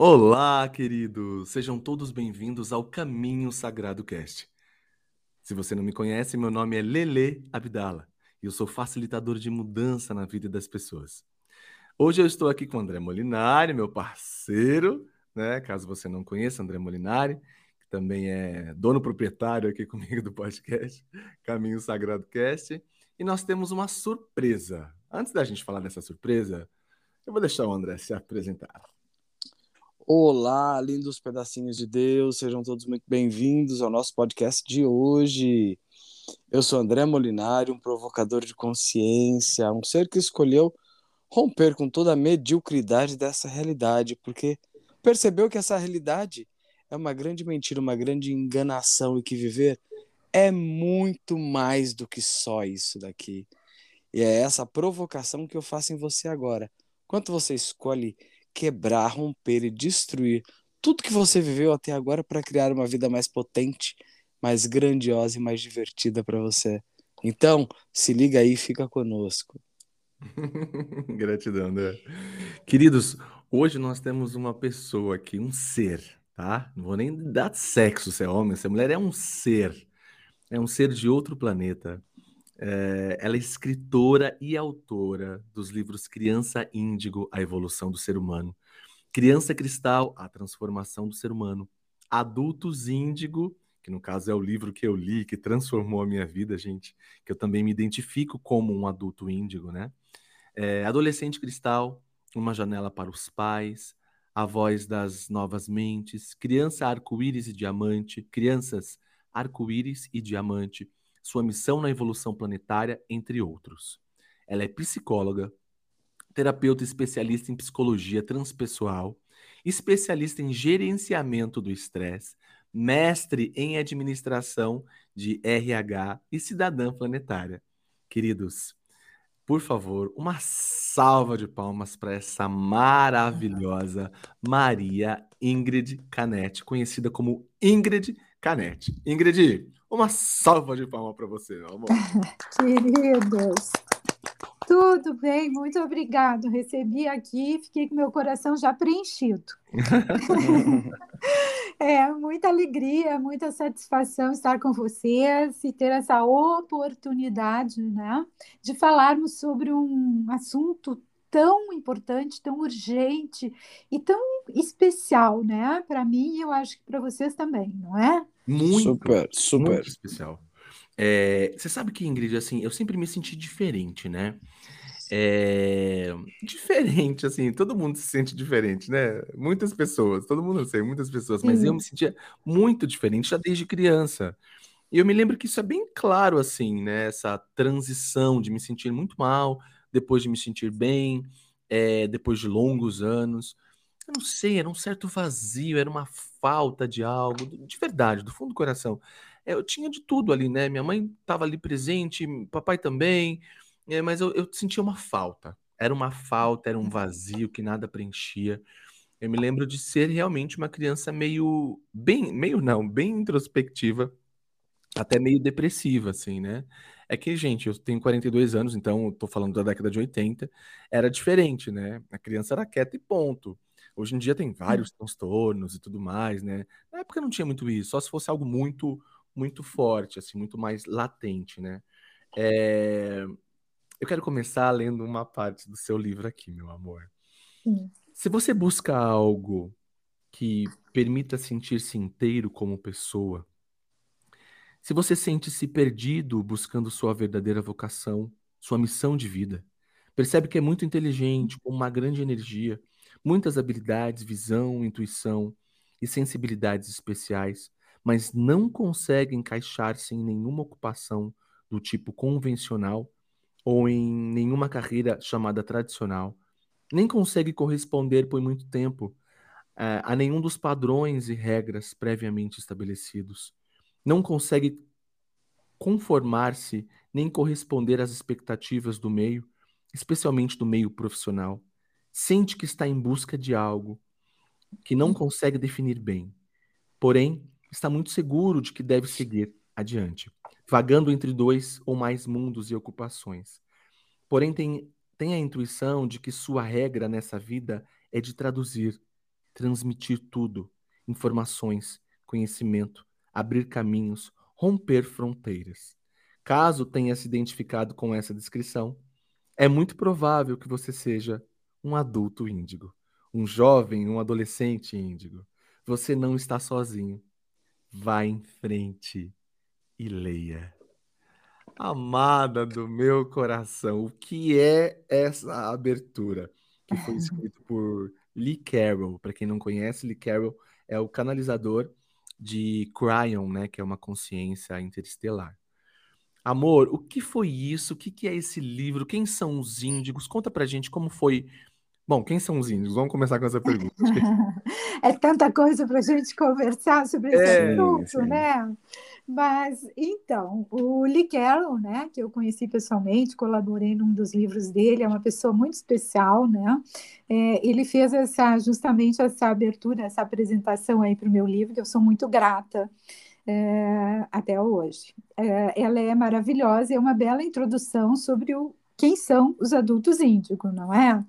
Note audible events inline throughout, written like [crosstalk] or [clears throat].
Olá, queridos! Sejam todos bem-vindos ao Caminho Sagrado Cast. Se você não me conhece, meu nome é Lele Abdala e eu sou facilitador de mudança na vida das pessoas. Hoje eu estou aqui com André Molinari, meu parceiro, né? Caso você não conheça, André Molinari, que também é dono proprietário aqui [laughs] comigo do podcast Caminho Sagrado Cast. E nós temos uma surpresa. Antes da gente falar dessa surpresa, eu vou deixar o André se apresentar. Olá, lindos pedacinhos de Deus, sejam todos muito bem-vindos ao nosso podcast de hoje. Eu sou André Molinari, um provocador de consciência, um ser que escolheu romper com toda a mediocridade dessa realidade, porque percebeu que essa realidade é uma grande mentira, uma grande enganação e que viver é muito mais do que só isso daqui. E é essa provocação que eu faço em você agora. Quanto você escolhe quebrar, romper e destruir tudo que você viveu até agora para criar uma vida mais potente, mais grandiosa e mais divertida para você. Então, se liga aí, fica conosco. [laughs] Gratidão, né? Queridos, hoje nós temos uma pessoa aqui, um ser, tá? Não vou nem dar sexo se é homem, se é mulher, é um ser. É um ser de outro planeta. É, ela é escritora e autora dos livros Criança Índigo, A Evolução do Ser Humano, Criança Cristal, A Transformação do Ser Humano, Adultos Índigo, que no caso é o livro que eu li, que transformou a minha vida, gente, que eu também me identifico como um adulto índigo, né? É, Adolescente Cristal, Uma Janela para os Pais, A Voz das Novas Mentes, Criança Arco-Íris e Diamante, Crianças Arco-Íris e Diamante, sua missão na evolução planetária, entre outros. Ela é psicóloga, terapeuta especialista em psicologia transpessoal, especialista em gerenciamento do estresse, mestre em administração de RH e cidadã planetária. Queridos, por favor, uma salva de palmas para essa maravilhosa Maria Ingrid Canete, conhecida como Ingrid Canete. Ingrid, uma salva de palmas para você, meu amor. [laughs] Queridos, tudo bem, muito obrigado. Recebi aqui, fiquei com meu coração já preenchido. [laughs] é muita alegria, muita satisfação estar com vocês e ter essa oportunidade, né, de falarmos sobre um assunto tão importante, tão urgente e tão especial, né? Para mim, e eu acho que para vocês também, não é? Muito, super, super muito especial. É, você sabe que, Ingrid, assim, eu sempre me senti diferente, né? É, diferente, assim, todo mundo se sente diferente, né? Muitas pessoas, todo mundo sei, muitas pessoas, mas eu me sentia muito diferente já desde criança. E eu me lembro que isso é bem claro, assim, né? Essa transição de me sentir muito mal, depois de me sentir bem, é, depois de longos anos. Eu não sei, era um certo vazio, era uma falta de algo, de verdade, do fundo do coração. É, eu tinha de tudo ali, né? Minha mãe estava ali presente, papai também, é, mas eu, eu sentia uma falta. Era uma falta, era um vazio que nada preenchia. Eu me lembro de ser realmente uma criança meio, bem, meio não, bem introspectiva, até meio depressiva, assim, né? É que, gente, eu tenho 42 anos, então estou falando da década de 80, era diferente, né? A criança era quieta e ponto. Hoje em dia tem vários transtornos e tudo mais, né? Na época não tinha muito isso, só se fosse algo muito, muito forte, assim, muito mais latente, né? É... Eu quero começar lendo uma parte do seu livro aqui, meu amor. Sim. Se você busca algo que permita sentir-se inteiro como pessoa, se você sente-se perdido buscando sua verdadeira vocação, sua missão de vida, percebe que é muito inteligente, com uma grande energia, muitas habilidades, visão, intuição e sensibilidades especiais, mas não consegue encaixar-se em nenhuma ocupação do tipo convencional ou em nenhuma carreira chamada tradicional, nem consegue corresponder por muito tempo uh, a nenhum dos padrões e regras previamente estabelecidos não consegue conformar-se nem corresponder às expectativas do meio, especialmente do meio profissional. Sente que está em busca de algo que não consegue definir bem, porém está muito seguro de que deve seguir adiante, vagando entre dois ou mais mundos e ocupações. Porém, tem, tem a intuição de que sua regra nessa vida é de traduzir, transmitir tudo: informações, conhecimento, abrir caminhos, romper fronteiras. Caso tenha se identificado com essa descrição, é muito provável que você seja um adulto índigo, um jovem, um adolescente índigo. Você não está sozinho. Vá em frente e leia. Amada do meu coração, o que é essa abertura? Que foi [laughs] escrito por Lee Carroll. Para quem não conhece, Lee Carroll é o canalizador de Cryon, né, que é uma consciência interestelar. Amor, o que foi isso? O que, que é esse livro? Quem são os índigos? Conta pra gente como foi Bom, quem são os índios? Vamos começar com essa pergunta. [laughs] é tanta coisa para a gente conversar sobre esse é, assunto, sim. né? Mas, então, o Lee Carroll, né, que eu conheci pessoalmente, colaborei num dos livros dele, é uma pessoa muito especial, né? É, ele fez essa, justamente essa abertura, essa apresentação aí para o meu livro, que eu sou muito grata. É, até hoje. É, ela é maravilhosa, é uma bela introdução sobre o, quem são os adultos índigos, não é?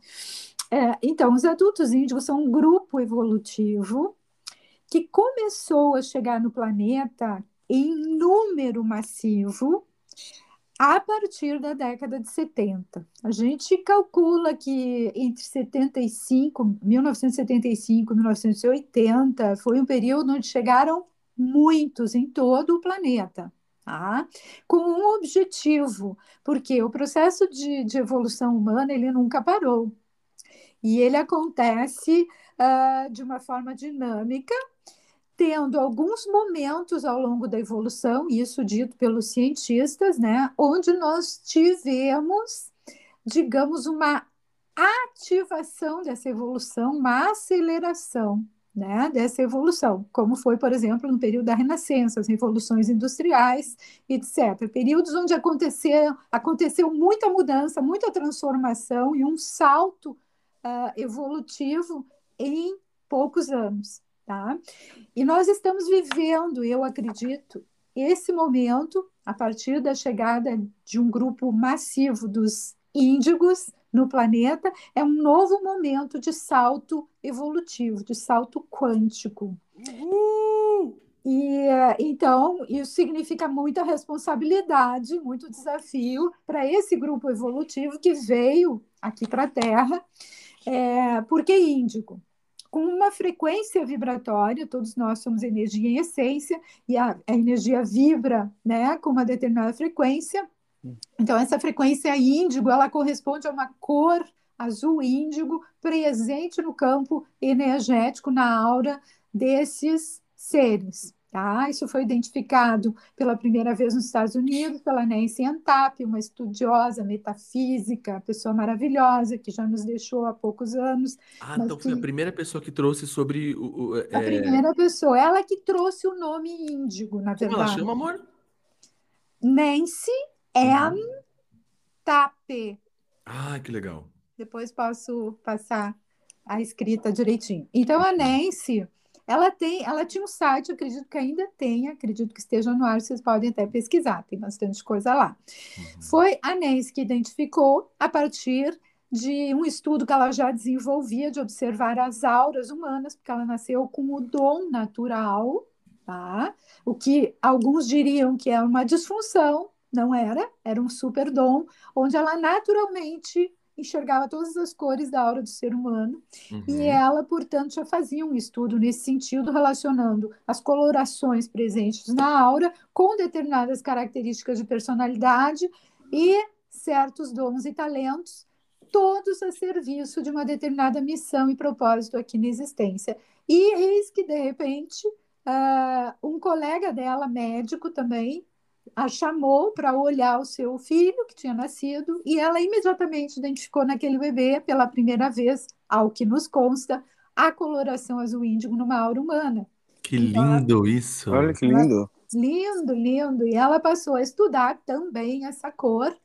É, então, os adultos índigos são um grupo evolutivo que começou a chegar no planeta em número massivo a partir da década de 70. A gente calcula que entre 75, 1975 e 1980 foi um período onde chegaram muitos em todo o planeta. Tá? Com um objetivo, porque o processo de, de evolução humana ele nunca parou. E ele acontece uh, de uma forma dinâmica, tendo alguns momentos ao longo da evolução, isso dito pelos cientistas, né, onde nós tivemos, digamos, uma ativação dessa evolução, uma aceleração né, dessa evolução, como foi, por exemplo, no período da Renascença, as revoluções industriais, etc. Períodos onde aconteceu, aconteceu muita mudança, muita transformação e um salto uh, evolutivo em poucos anos. Tá? E nós estamos vivendo, eu acredito, esse momento, a partir da chegada de um grupo massivo dos índigos no planeta, é um novo momento de salto evolutivo, de salto quântico. Uhul! E então isso significa muita responsabilidade, muito desafio para esse grupo evolutivo que veio aqui para a Terra é, por que índigo? Com uma frequência vibratória, todos nós somos energia em essência, e a, a energia vibra né, com uma determinada frequência. Então, essa frequência índigo, ela corresponde a uma cor azul índigo presente no campo energético, na aura desses seres. Tá? Isso foi identificado pela primeira vez nos Estados Unidos pela Nancy Antap, uma estudiosa metafísica, pessoa maravilhosa que já nos deixou há poucos anos. Ah, então foi a primeira pessoa que trouxe sobre o. o é... A primeira pessoa, ela que trouxe o nome índigo, na verdade. Como ela chama, amor? Nancy Antap. Ah, que legal. Depois posso passar a escrita direitinho. Então, a Nancy ela tem, ela tinha um site, acredito que ainda tem, acredito que esteja no ar, vocês podem até pesquisar, tem bastante coisa lá. Uhum. Foi a Nancy que identificou a partir de um estudo que ela já desenvolvia de observar as auras humanas, porque ela nasceu com o dom natural, tá? O que alguns diriam que é uma disfunção, não era, era um super dom, onde ela naturalmente enxergava todas as cores da aura do ser humano, uhum. e ela, portanto, já fazia um estudo nesse sentido, relacionando as colorações presentes na aura com determinadas características de personalidade e certos dons e talentos, todos a serviço de uma determinada missão e propósito aqui na existência. E eis que, de repente, uh, um colega dela, médico também, a chamou para olhar o seu filho que tinha nascido e ela imediatamente identificou naquele bebê, pela primeira vez, ao que nos consta, a coloração azul índigo numa aura humana. Que então, lindo isso! Olha que lindo! Lindo, lindo! E ela passou a estudar também essa cor.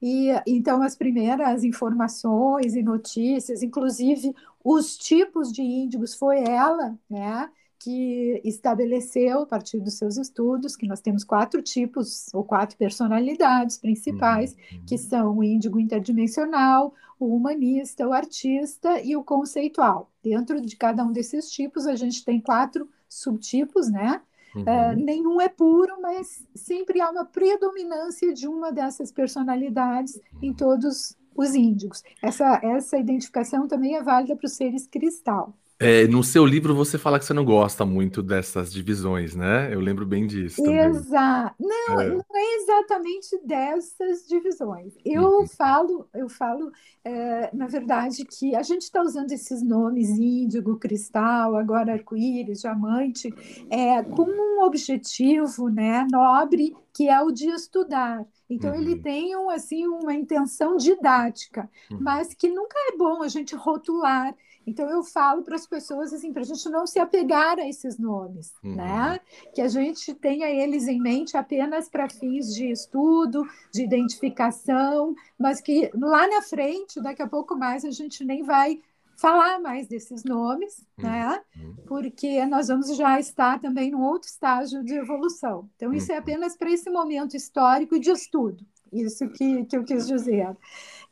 E então as primeiras informações e notícias, inclusive os tipos de índigos, foi ela, né, que estabeleceu, a partir dos seus estudos, que nós temos quatro tipos ou quatro personalidades principais, uhum. que são o índigo interdimensional, o humanista, o artista e o conceitual. Dentro de cada um desses tipos, a gente tem quatro subtipos, né? Uhum. Uh, nenhum é puro, mas sempre há uma predominância de uma dessas personalidades em todos os índigos. Essa, essa identificação também é válida para os seres cristal. É, no seu livro você fala que você não gosta muito dessas divisões, né? Eu lembro bem disso. Exato. Não, é. não é exatamente dessas divisões. Eu uhum. falo, eu falo, é, na verdade, que a gente está usando esses nomes índigo, cristal, agora arco-íris, diamante, é, com um objetivo, né, nobre, que é o de estudar. Então uhum. ele tem um, assim uma intenção didática, uhum. mas que nunca é bom a gente rotular então eu falo para as pessoas assim, para a gente não se apegar a esses nomes, uhum. né? Que a gente tenha eles em mente apenas para fins de estudo, de identificação, mas que lá na frente, daqui a pouco mais, a gente nem vai falar mais desses nomes, uhum. né? Porque nós vamos já estar também num outro estágio de evolução. Então, isso é uhum. apenas para esse momento histórico de estudo. Isso que, que eu quis dizer.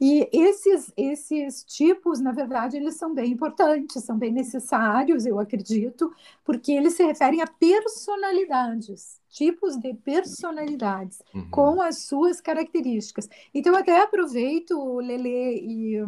E esses, esses tipos, na verdade, eles são bem importantes, são bem necessários, eu acredito, porque eles se referem a personalidades, tipos de personalidades, uhum. com as suas características. Então, até aproveito, Lele e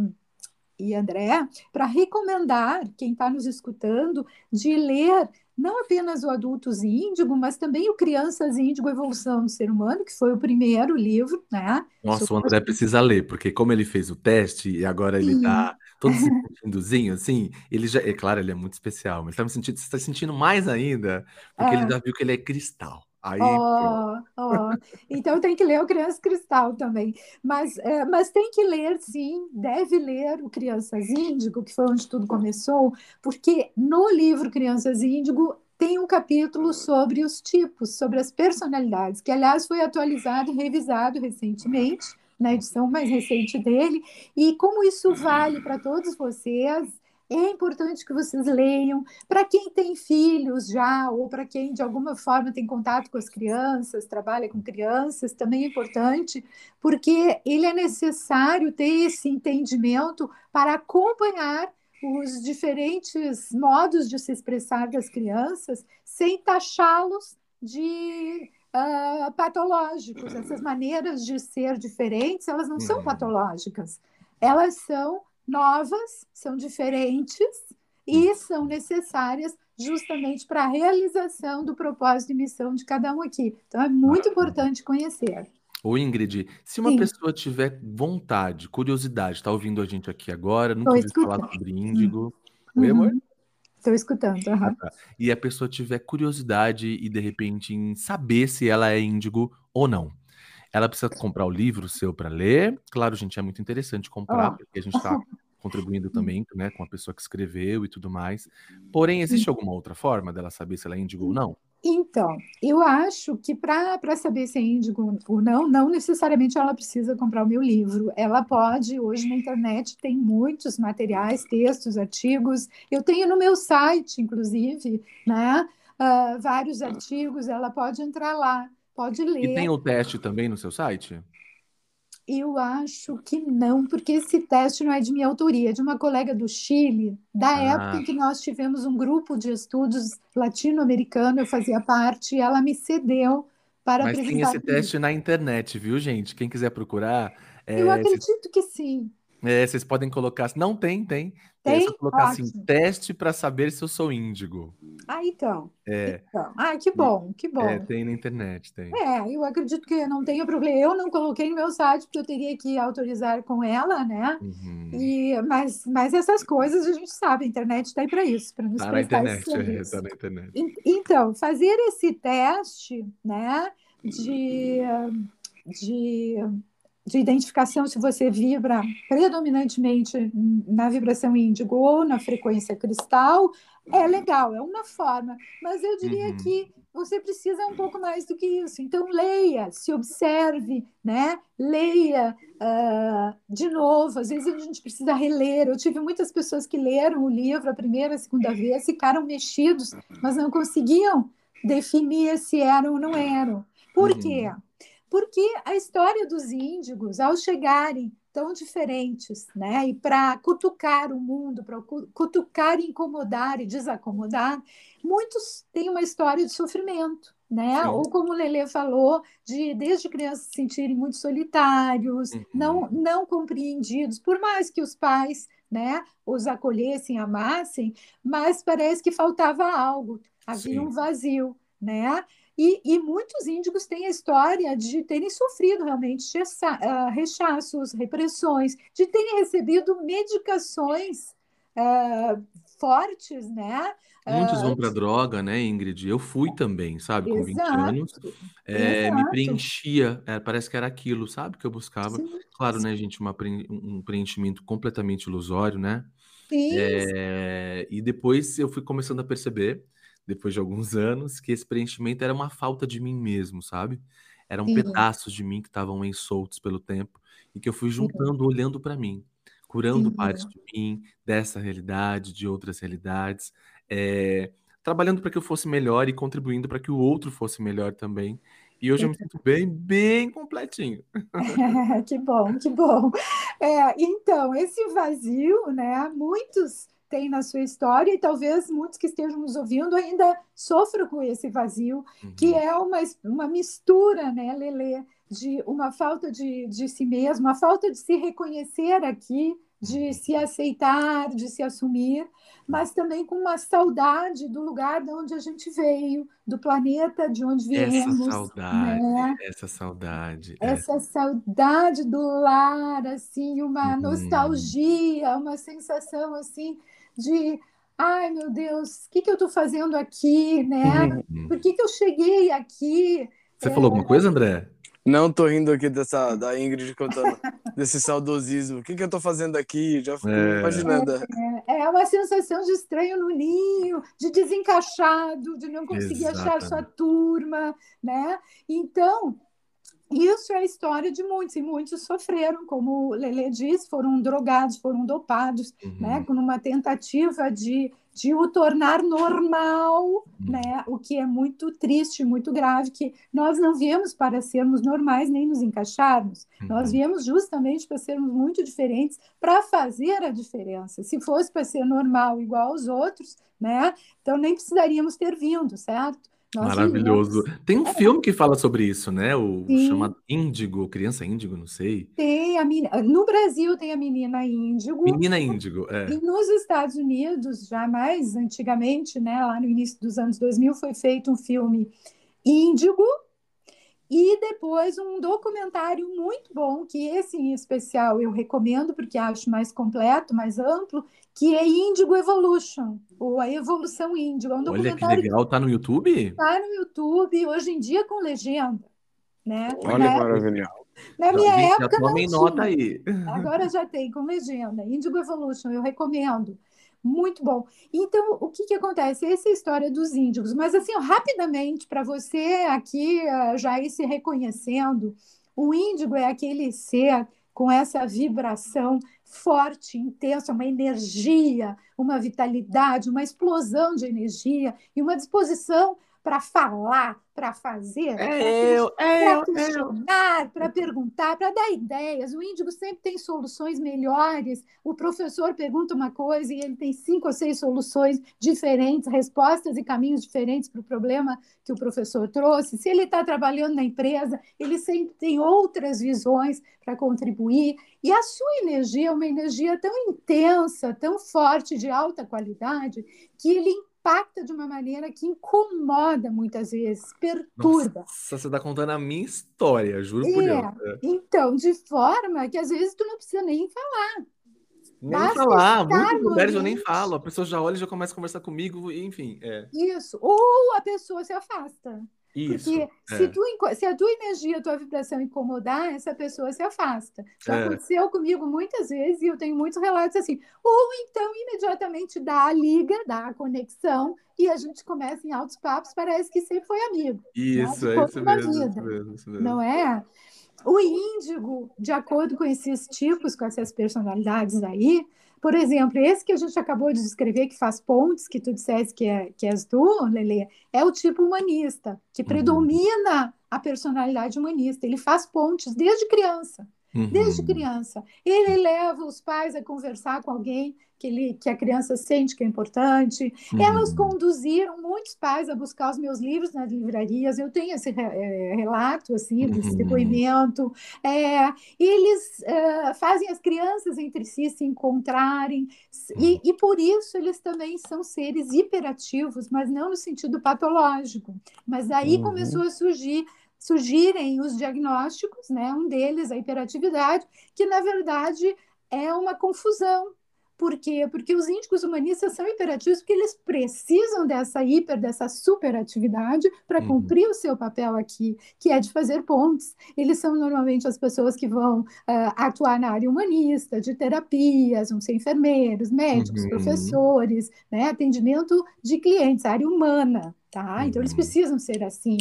e André, para recomendar quem está nos escutando de ler não apenas o Adultos Índigo, mas também o Crianças Índigo Evolução do Ser Humano, que foi o primeiro livro, né? Nossa, o André precisa ler, porque como ele fez o teste e agora ele está todo se sentindo assim, ele já, é claro, ele é muito especial, mas está me sentindo, está sentindo mais ainda, porque é. ele já viu que ele é cristal. Aí, oh, oh. Então tem que ler o Criança Cristal também. Mas, é, mas tem que ler, sim, deve ler o Crianças Índigo, que foi onde tudo começou, porque no livro Crianças Índigo tem um capítulo sobre os tipos, sobre as personalidades, que aliás foi atualizado e revisado recentemente, na edição mais recente dele, e como isso vale para todos vocês é importante que vocês leiam. Para quem tem filhos já, ou para quem de alguma forma tem contato com as crianças, trabalha com crianças, também é importante, porque ele é necessário ter esse entendimento para acompanhar os diferentes modos de se expressar das crianças sem taxá-los de uh, patológicos. Essas maneiras de ser diferentes, elas não são uhum. patológicas, elas são novas, são diferentes e hum. são necessárias justamente para a realização do propósito e missão de cada um aqui. Então é muito importante conhecer. Ô Ingrid, se uma Sim. pessoa tiver vontade, curiosidade, está ouvindo a gente aqui agora, nunca ouviu falar sobre índigo. Uhum. Oi, amor? Estou escutando. Uhum. Ah, tá. E a pessoa tiver curiosidade e de repente em saber se ela é índigo ou não. Ela precisa comprar o livro seu para ler. Claro, gente, é muito interessante comprar, porque a gente está contribuindo [laughs] também né, com a pessoa que escreveu e tudo mais. Porém, existe alguma outra forma dela saber se ela é índigo ou não? Então, eu acho que para saber se é índigo ou não, não necessariamente ela precisa comprar o meu livro. Ela pode, hoje na internet tem muitos materiais, textos, artigos. Eu tenho no meu site, inclusive, né, uh, vários artigos. Ela pode entrar lá Pode ler. E tem o teste também no seu site? Eu acho que não, porque esse teste não é de minha autoria, é de uma colega do Chile, da ah. época em que nós tivemos um grupo de estudos latino-americano, eu fazia parte, e ela me cedeu para Mas tem esse teste na internet, viu, gente? Quem quiser procurar. É, eu acredito que sim. É, vocês podem colocar. Não, tem, tem. Tem? É só colocar Ótimo. assim, teste para saber se eu sou índigo. Ah, então. É. Então. Ah, que bom, que bom. É, tem na internet, tem. É, eu acredito que não tenha problema. Eu não coloquei no meu site, porque eu teria que autorizar com ela, né? Uhum. E, mas, mas essas coisas a gente sabe, a internet está aí para isso, para nos tá na internet, é, tá na internet. Então, fazer esse teste, né, de, de de identificação se você vibra predominantemente na vibração índigo ou na frequência cristal, é legal, é uma forma. Mas eu diria uhum. que você precisa um pouco mais do que isso. Então, leia, se observe, né? leia uh, de novo. Às vezes a gente precisa reler. Eu tive muitas pessoas que leram o livro a primeira, a segunda vez, ficaram mexidos, mas não conseguiam definir se eram ou não eram. Por uhum. quê? Porque a história dos índigos, ao chegarem tão diferentes, né? E para cutucar o mundo, para cutucar, incomodar e desacomodar, muitos têm uma história de sofrimento, né? Sim. Ou como o Lele falou, de desde crianças se sentirem muito solitários, uhum. não não compreendidos, por mais que os pais, né, os acolhessem, amassem, mas parece que faltava algo, havia Sim. um vazio, né? E, e, muitos índigos têm a história de terem sofrido realmente ah, rechaços, repressões, de terem recebido medicações uh, fortes, né? Muitos vão para droga, né, Ingrid? Eu fui também, sabe, com 20 anos. É, me preenchia, é, parece que era aquilo, sabe, que eu buscava. Sim, claro, sim. né, gente, uma, um preenchimento completamente ilusório, né? Sim. É, e depois eu fui começando a perceber depois de alguns anos, que esse preenchimento era uma falta de mim mesmo, sabe? Eram Sim. pedaços de mim que estavam soltos pelo tempo e que eu fui juntando, Sim. olhando para mim, curando Sim. partes de mim, dessa realidade, de outras realidades, é, trabalhando para que eu fosse melhor e contribuindo para que o outro fosse melhor também. E hoje eu me sinto bem, bem completinho. [laughs] que bom, que bom. É, então, esse vazio, né? Muitos tem na sua história e talvez muitos que estejam nos ouvindo ainda sofram com esse vazio, uhum. que é uma, uma mistura, né, Lele, de uma falta de, de si mesmo, uma falta de se reconhecer aqui, de uhum. se aceitar, de se assumir, mas também com uma saudade do lugar de onde a gente veio, do planeta de onde viemos. Essa saudade, né? essa saudade. Essa saudade do lar, assim, uma uhum. nostalgia, uma sensação assim de ai meu Deus, o que, que eu estou fazendo aqui, né? Uhum. Por que, que eu cheguei aqui? Você é... falou alguma coisa, André? Não, tô rindo aqui dessa da Ingrid contando [laughs] desse saudosismo. O que, que eu tô fazendo aqui? Já fico é. imaginando. É, é, uma sensação de estranho no ninho, de desencaixado, de não conseguir Exatamente. achar sua turma, né? Então, isso é a história de muitos, e muitos sofreram, como o Lele diz, foram drogados, foram dopados, uhum. né, com uma tentativa de, de o tornar normal, uhum. né, o que é muito triste, muito grave, que nós não viemos para sermos normais nem nos encaixarmos, uhum. nós viemos justamente para sermos muito diferentes, para fazer a diferença. Se fosse para ser normal igual aos outros, né, então nem precisaríamos ter vindo, certo? Nossa, Maravilhoso. Tem um é. filme que fala sobre isso, né? O Sim. chamado Índigo, Criança Índigo, não sei. Tem a menina. No Brasil tem a menina Índigo. Menina Índigo, é. E nos Estados Unidos, já mais antigamente, né? Lá no início dos anos 2000, foi feito um filme Índigo, e depois um documentário muito bom, que esse em especial eu recomendo, porque acho mais completo, mais amplo, que é Índigo Evolution, ou a Evolução Índigo. É um Olha que legal, tá no YouTube? Tá no YouTube, hoje em dia com legenda. Né? Olha que maravilha. Na minha já, época. Já tomem nota aí. Agora já tem com legenda. Índigo Evolution, eu recomendo. Muito bom. Então, o que, que acontece? Essa é a história dos índigos. Mas, assim, rapidamente, para você aqui uh, já ir se reconhecendo, o índigo é aquele ser com essa vibração forte, intensa, uma energia, uma vitalidade, uma explosão de energia e uma disposição para falar, para fazer, é para questionar, para perguntar, para dar ideias. O índigo sempre tem soluções melhores. O professor pergunta uma coisa e ele tem cinco ou seis soluções diferentes, respostas e caminhos diferentes para o problema que o professor trouxe. Se ele está trabalhando na empresa, ele sempre tem outras visões para contribuir. E a sua energia é uma energia tão intensa, tão forte, de alta qualidade, que ele impacta de uma maneira que incomoda muitas vezes, perturba. Nossa, você está contando a minha história, juro é, por Deus. É. Então, de forma que às vezes tu não precisa nem falar. Nem Basta falar, muitos lugares eu nem falo, a pessoa já olha e já começa a conversar comigo, enfim. É. Isso, ou a pessoa se afasta. Isso, Porque é. se, tu, se a tua energia, a tua vibração incomodar, essa pessoa se afasta. Já é. aconteceu comigo muitas vezes e eu tenho muitos relatos assim. Ou então, imediatamente dá a liga, dá a conexão e a gente começa em altos papos, parece que sempre foi amigo. Né? Isso, né? é isso mesmo, isso mesmo, isso mesmo. Não é? O índigo, de acordo com esses tipos, com essas personalidades aí, por exemplo, esse que a gente acabou de descrever, que faz pontes, que tu disseste que, é, que és tu, Lele, é o tipo humanista, que uhum. predomina a personalidade humanista. Ele faz pontes desde criança. Uhum. Desde criança. Ele leva os pais a conversar com alguém que, ele, que a criança sente que é importante. Uhum. Elas conduziram muitos pais a buscar os meus livros nas livrarias. Eu tenho esse é, relato, assim, desse uhum. depoimento. É, eles é, fazem as crianças entre si se encontrarem. E, uhum. e por isso eles também são seres hiperativos, mas não no sentido patológico. Mas daí uhum. começou a surgir surgirem os diagnósticos, né? Um deles, a hiperatividade, que na verdade é uma confusão. Por quê? Porque os índicos humanistas são hiperativos porque eles precisam dessa hiper, dessa superatividade para uhum. cumprir o seu papel aqui, que é de fazer pontes. Eles são normalmente as pessoas que vão uh, atuar na área humanista, de terapias, vão ser enfermeiros, médicos, uhum. professores, né? atendimento de clientes, área humana. Tá? Então, eles uhum. precisam ser assim.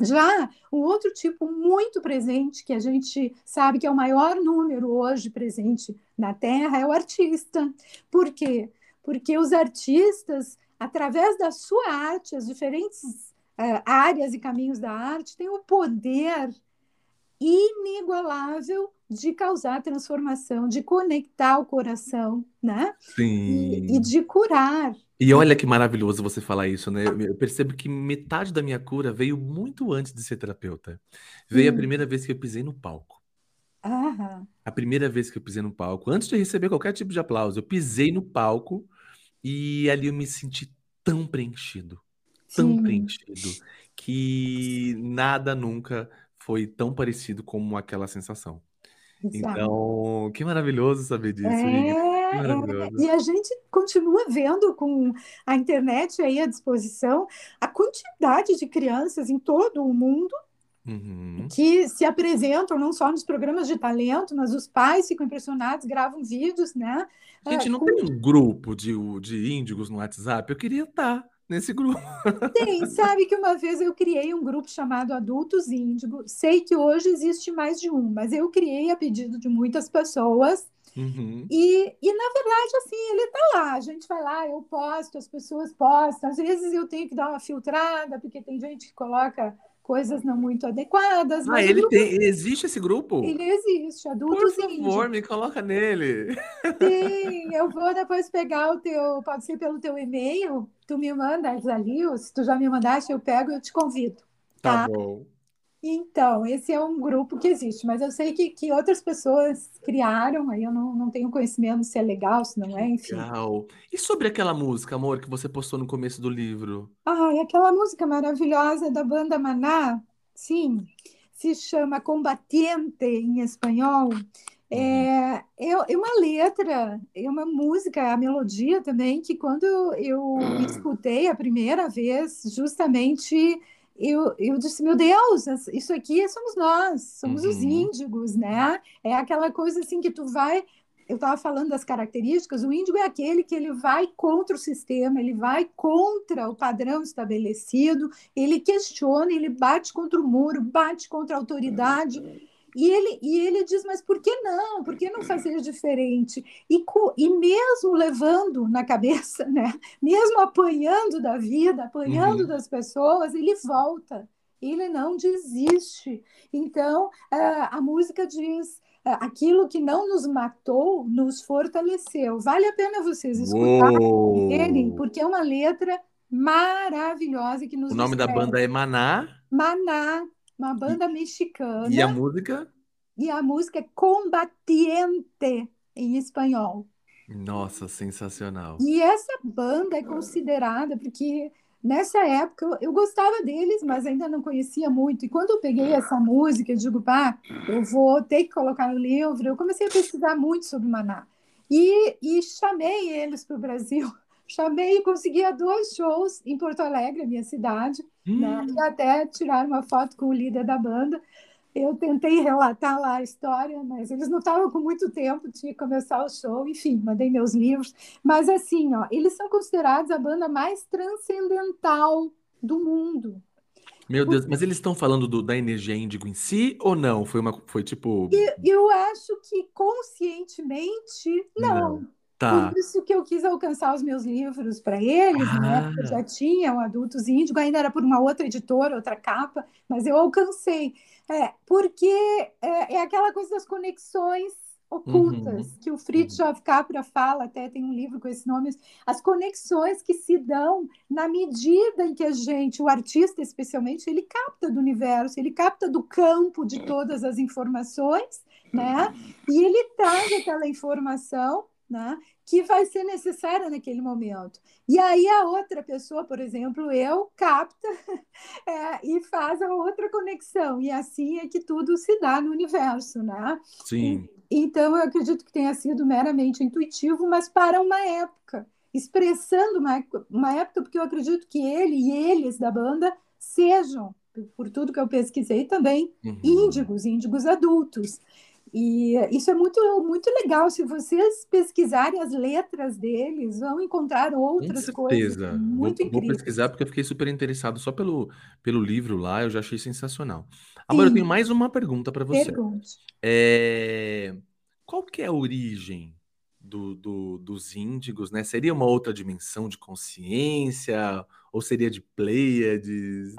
Já o outro tipo muito presente, que a gente sabe que é o maior número hoje presente na Terra, é o artista. Por quê? Porque os artistas, através da sua arte, as diferentes uh, áreas e caminhos da arte, têm o poder inigualável de causar transformação, de conectar o coração, né? Sim. E, e de curar. E olha que maravilhoso você falar isso, né? Eu percebo que metade da minha cura veio muito antes de ser terapeuta. Veio hum. a primeira vez que eu pisei no palco. Aham. A primeira vez que eu pisei no palco, antes de receber qualquer tipo de aplauso, eu pisei no palco e ali eu me senti tão preenchido, tão Sim. preenchido, que nada nunca foi tão parecido como aquela sensação. Exato. Então, que maravilhoso saber disso, é... É, e a gente continua vendo com a internet aí à disposição a quantidade de crianças em todo o mundo uhum. que se apresentam não só nos programas de talento, mas os pais ficam impressionados, gravam vídeos, né? Gente, é, não com... tem um grupo de, de índigos no WhatsApp? Eu queria estar nesse grupo. [laughs] Tem, sabe que uma vez eu criei um grupo chamado Adultos Índigo. Sei que hoje existe mais de um, mas eu criei a pedido de muitas pessoas Uhum. E, e, na verdade, assim, ele está lá. A gente vai lá, eu posto, as pessoas postam. Às vezes eu tenho que dar uma filtrada, porque tem gente que coloca coisas não muito adequadas. Ah, ele grupo... tem, existe esse grupo? Ele existe, adultos Por favor, me coloca nele. Sim, [laughs] eu vou depois pegar o teu, pode ser pelo teu e-mail, tu me mandas ali, ou se tu já me mandaste, eu pego e eu te convido. Tá, tá bom. Então, esse é um grupo que existe, mas eu sei que, que outras pessoas criaram, aí eu não, não tenho conhecimento se é legal, se não é, enfim. Legal. E sobre aquela música, amor, que você postou no começo do livro? Ah, aquela música maravilhosa da banda Maná, sim, se chama Combatiente em espanhol. É, é uma letra, é uma música, a melodia também, que quando eu [clears throat] escutei a primeira vez, justamente eu, eu disse, meu Deus, isso aqui somos nós, somos uhum. os índigos, né? É aquela coisa assim que tu vai. Eu estava falando das características, o índigo é aquele que ele vai contra o sistema, ele vai contra o padrão estabelecido, ele questiona, ele bate contra o muro, bate contra a autoridade. E ele, e ele diz, mas por que não? Por que não fazer diferente? E, e mesmo levando na cabeça, né? mesmo apanhando da vida, apanhando uhum. das pessoas, ele volta, ele não desiste. Então, a música diz, aquilo que não nos matou nos fortaleceu. Vale a pena vocês escutarem, porque é uma letra maravilhosa que nos O nome da banda é Maná. Maná, uma banda mexicana. E a música? E a música é Combatiente, em espanhol. Nossa, sensacional. E essa banda é considerada, porque nessa época eu, eu gostava deles, mas ainda não conhecia muito. E quando eu peguei essa música, eu digo, pá, eu vou ter que colocar no livro. Eu comecei a pesquisar muito sobre Maná. E, e chamei eles para o Brasil. [laughs] Chamei e consegui dois shows em Porto Alegre, minha cidade hum. né? e até tirar uma foto com o líder da banda. Eu tentei relatar lá a história, mas eles não estavam com muito tempo, que começar o show, enfim, mandei meus livros. Mas assim, ó, eles são considerados a banda mais transcendental do mundo. Meu Deus, mas eles estão falando do, da energia índigo em si ou não? Foi uma foi tipo. Eu, eu acho que conscientemente não. não. Tá. Por isso que eu quis alcançar os meus livros para eles, ah. né? Eu já tinha o Adultos Índigo, ainda era por uma outra editora, outra capa, mas eu alcancei. É, porque é, é aquela coisa das conexões ocultas, uhum. que o Fritjof uhum. Capra fala, até tem um livro com esse nome, as conexões que se dão na medida em que a gente, o artista especialmente, ele capta do universo, ele capta do campo de todas as informações, né? E ele traz aquela informação né, que vai ser necessária naquele momento. E aí a outra pessoa, por exemplo, eu, capta [laughs] é, e faz a outra conexão. E assim é que tudo se dá no universo, né? Sim. E, então eu acredito que tenha sido meramente intuitivo, mas para uma época, expressando uma, uma época, porque eu acredito que ele e eles da banda sejam, por tudo que eu pesquisei também, uhum. índigos, índigos adultos. E isso é muito, muito legal. Se vocês pesquisarem as letras deles, vão encontrar outras Com certeza. coisas muito vou, incríveis. Vou pesquisar porque eu fiquei super interessado só pelo, pelo livro lá, eu já achei sensacional. Agora, eu tenho mais uma pergunta para você. Pergunte. É... Qual que é a origem do, do, dos índigos, né? Seria uma outra dimensão de consciência? Ou seria de Pleiades?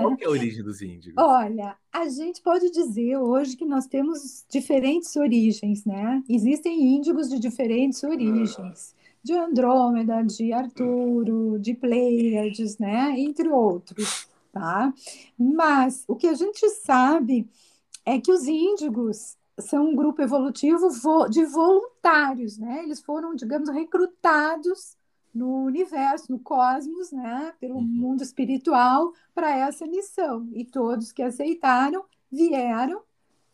Qual que é a [laughs] origem dos índigos? Olha, a gente pode dizer hoje que nós temos diferentes origens, né? Existem índigos de diferentes origens. De Andrômeda, de Arturo, de Pleiades, né? Entre outros, tá? Mas o que a gente sabe é que os índigos são um grupo evolutivo de voluntários, né? Eles foram, digamos, recrutados no universo, no cosmos, né? Pelo uhum. mundo espiritual para essa missão. E todos que aceitaram vieram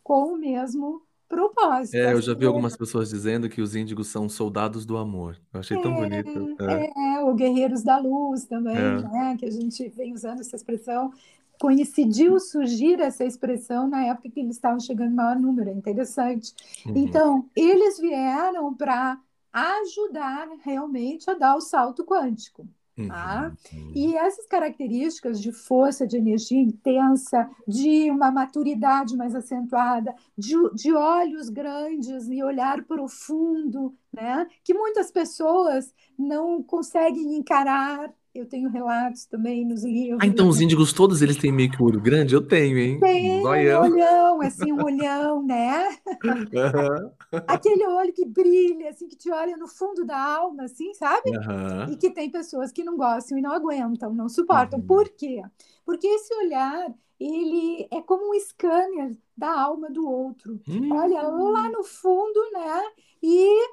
com o mesmo propósito. É, eu já vi algumas pessoas dizendo que os índigos são soldados do amor. Eu achei tão é, bonito. É. é, ou guerreiros da luz também, é. né? Que a gente vem usando essa expressão coincidiu surgir essa expressão na época que eles estavam chegando em maior número, é interessante. Uhum. Então, eles vieram para ajudar realmente a dar o salto quântico. Tá? Uhum. E essas características de força, de energia intensa, de uma maturidade mais acentuada, de, de olhos grandes e olhar profundo, né? que muitas pessoas não conseguem encarar eu tenho relatos também nos livros. Ah, então os índigos todos eles têm meio que um olho grande? Eu tenho, hein? Tem um olhão, assim, um olhão, né? Uhum. Aquele olho que brilha, assim, que te olha no fundo da alma, assim, sabe? Uhum. E que tem pessoas que não gostam e não aguentam, não suportam. Uhum. Por quê? Porque esse olhar, ele é como um scanner da alma do outro. Olha lá hum. no fundo, né? E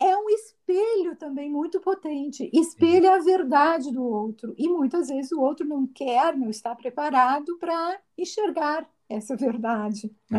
é um espelho também muito potente, espelha a verdade do outro. E muitas vezes o outro não quer, não está preparado para enxergar essa verdade. Né?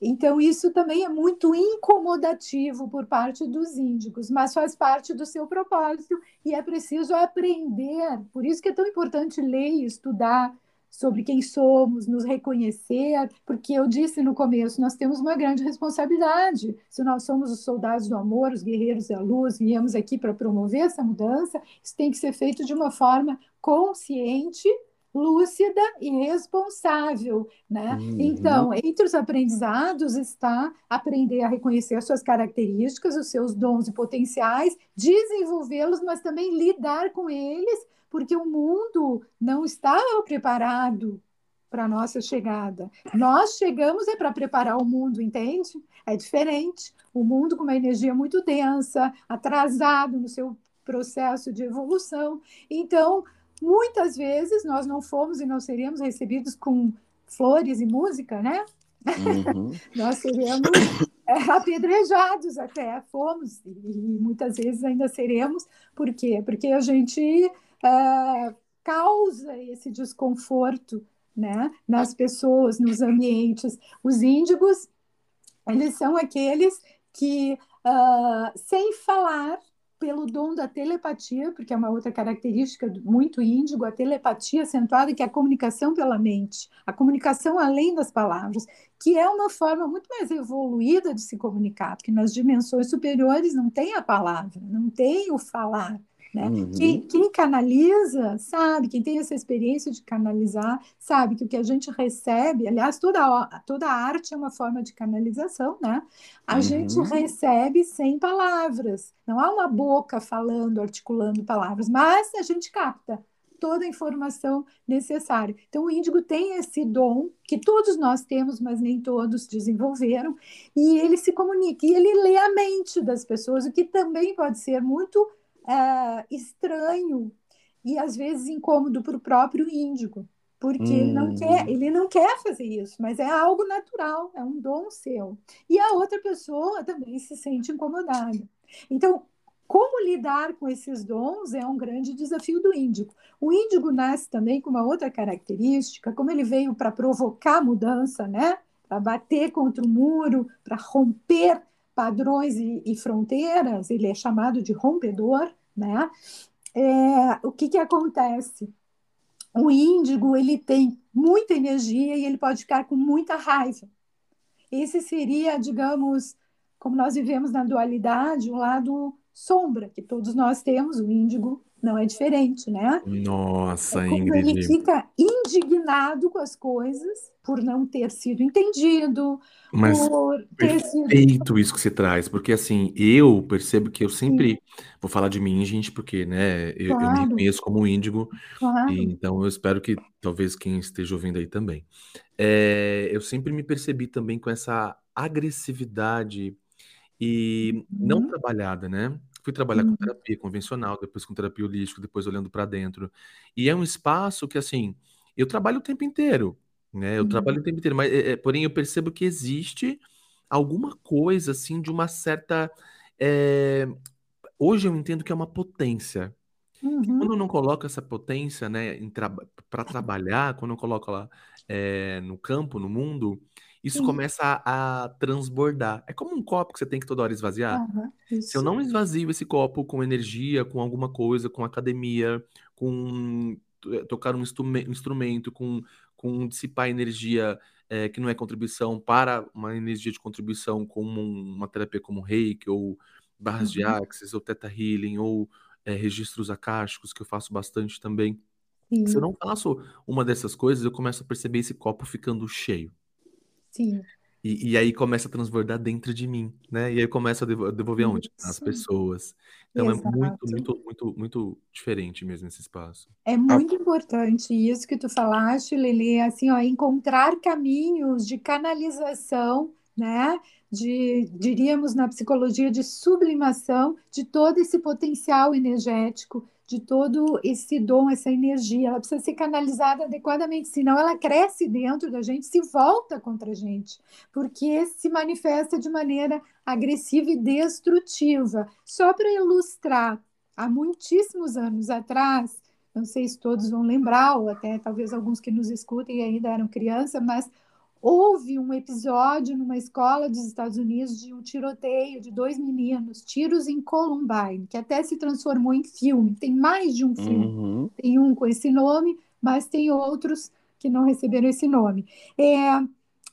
Então, isso também é muito incomodativo por parte dos índigos, mas faz parte do seu propósito e é preciso aprender. Por isso que é tão importante ler e estudar sobre quem somos, nos reconhecer, porque eu disse no começo, nós temos uma grande responsabilidade. Se nós somos os soldados do amor, os guerreiros da luz, viemos aqui para promover essa mudança, isso tem que ser feito de uma forma consciente, lúcida e responsável, né? Uhum. Então, entre os aprendizados está aprender a reconhecer as suas características, os seus dons e potenciais, desenvolvê-los, mas também lidar com eles porque o mundo não estava preparado para a nossa chegada. Nós chegamos é para preparar o mundo, entende? É diferente. O mundo com uma energia muito densa, atrasado no seu processo de evolução. Então, muitas vezes nós não fomos e não seríamos recebidos com flores e música, né? Uhum. [laughs] nós seríamos é, apedrejados até, fomos, e muitas vezes ainda seremos. Por quê? Porque a gente uh, causa esse desconforto né, nas pessoas, nos ambientes. Os índigos, eles são aqueles que, uh, sem falar, pelo dom da telepatia, porque é uma outra característica muito índigo, a telepatia acentuada, que é a comunicação pela mente, a comunicação além das palavras, que é uma forma muito mais evoluída de se comunicar, porque nas dimensões superiores não tem a palavra, não tem o falar. Né? Uhum. Quem, quem, canaliza sabe, quem tem essa experiência de canalizar, sabe que o que a gente recebe, aliás, toda, toda arte é uma forma de canalização, né? A uhum. gente recebe sem palavras, não há uma boca falando, articulando palavras, mas a gente capta toda a informação necessária. Então, o índigo tem esse dom que todos nós temos, mas nem todos desenvolveram, e ele se comunica, e ele lê a mente das pessoas, o que também pode ser muito é, estranho e às vezes incômodo para o próprio índigo, porque hum. ele, não quer, hum. ele não quer fazer isso, mas é algo natural, é um dom seu. E a outra pessoa também se sente incomodada. Então, como lidar com esses dons é um grande desafio do índigo. O índigo nasce também com uma outra característica, como ele veio para provocar mudança, né? Para bater contra o muro, para romper padrões e, e fronteiras, ele é chamado de rompedor, né? É, o que, que acontece? O índigo ele tem muita energia e ele pode ficar com muita raiva. Esse seria, digamos, como nós vivemos na dualidade, um lado sombra que todos nós temos, o índigo não é diferente, né? Nossa, é Ingrid. Ele fica indignado com as coisas por não ter sido entendido, Mas por ter perfeito sido... isso que você traz, porque assim, eu percebo que eu sempre Sim. vou falar de mim, gente, porque, né, eu, claro. eu me conheço como índigo, claro. e, então eu espero que talvez quem esteja ouvindo aí também. É, eu sempre me percebi também com essa agressividade e uhum. não trabalhada, né? Fui trabalhar com uhum. terapia convencional, depois com terapia holística, depois olhando para dentro. E é um espaço que, assim, eu trabalho o tempo inteiro, né? Eu uhum. trabalho o tempo inteiro, mas, é, porém, eu percebo que existe alguma coisa, assim, de uma certa. É... Hoje eu entendo que é uma potência. Uhum. Quando eu não coloco essa potência, né, tra... para trabalhar, quando eu coloco ela é, no campo, no mundo, isso Sim. começa a, a, transbordar. É como um copo que você tem que toda hora esvaziar. Uhum, Se eu não esvazio esse copo com energia, com alguma coisa, com academia, com eh, tocar um instrumento, com, com dissipar energia é, que não é contribuição para uma energia de contribuição, como uma terapia como reiki, ou barras uhum. de axis, ou teta healing, ou é, registros acásticos, que eu faço bastante também. Sim. Se eu não faço uma dessas coisas, eu começo a perceber esse copo ficando cheio. Sim. E, e aí começa a transbordar dentro de mim, né? E aí começa a devolver aonde? As pessoas. Então Exato. é muito, muito, muito, muito diferente mesmo esse espaço. É muito ah. importante isso que tu falaste, Lili, assim, ó, encontrar caminhos de canalização, né? De, diríamos na psicologia, de sublimação de todo esse potencial energético de todo esse dom, essa energia. Ela precisa ser canalizada adequadamente, senão ela cresce dentro da gente, se volta contra a gente, porque se manifesta de maneira agressiva e destrutiva. Só para ilustrar, há muitíssimos anos atrás, não sei se todos vão lembrar, ou até talvez alguns que nos escutem ainda eram criança, mas Houve um episódio numa escola dos Estados Unidos de um tiroteio de dois meninos, tiros em Columbine, que até se transformou em filme. Tem mais de um filme. Uhum. Tem um com esse nome, mas tem outros que não receberam esse nome. É,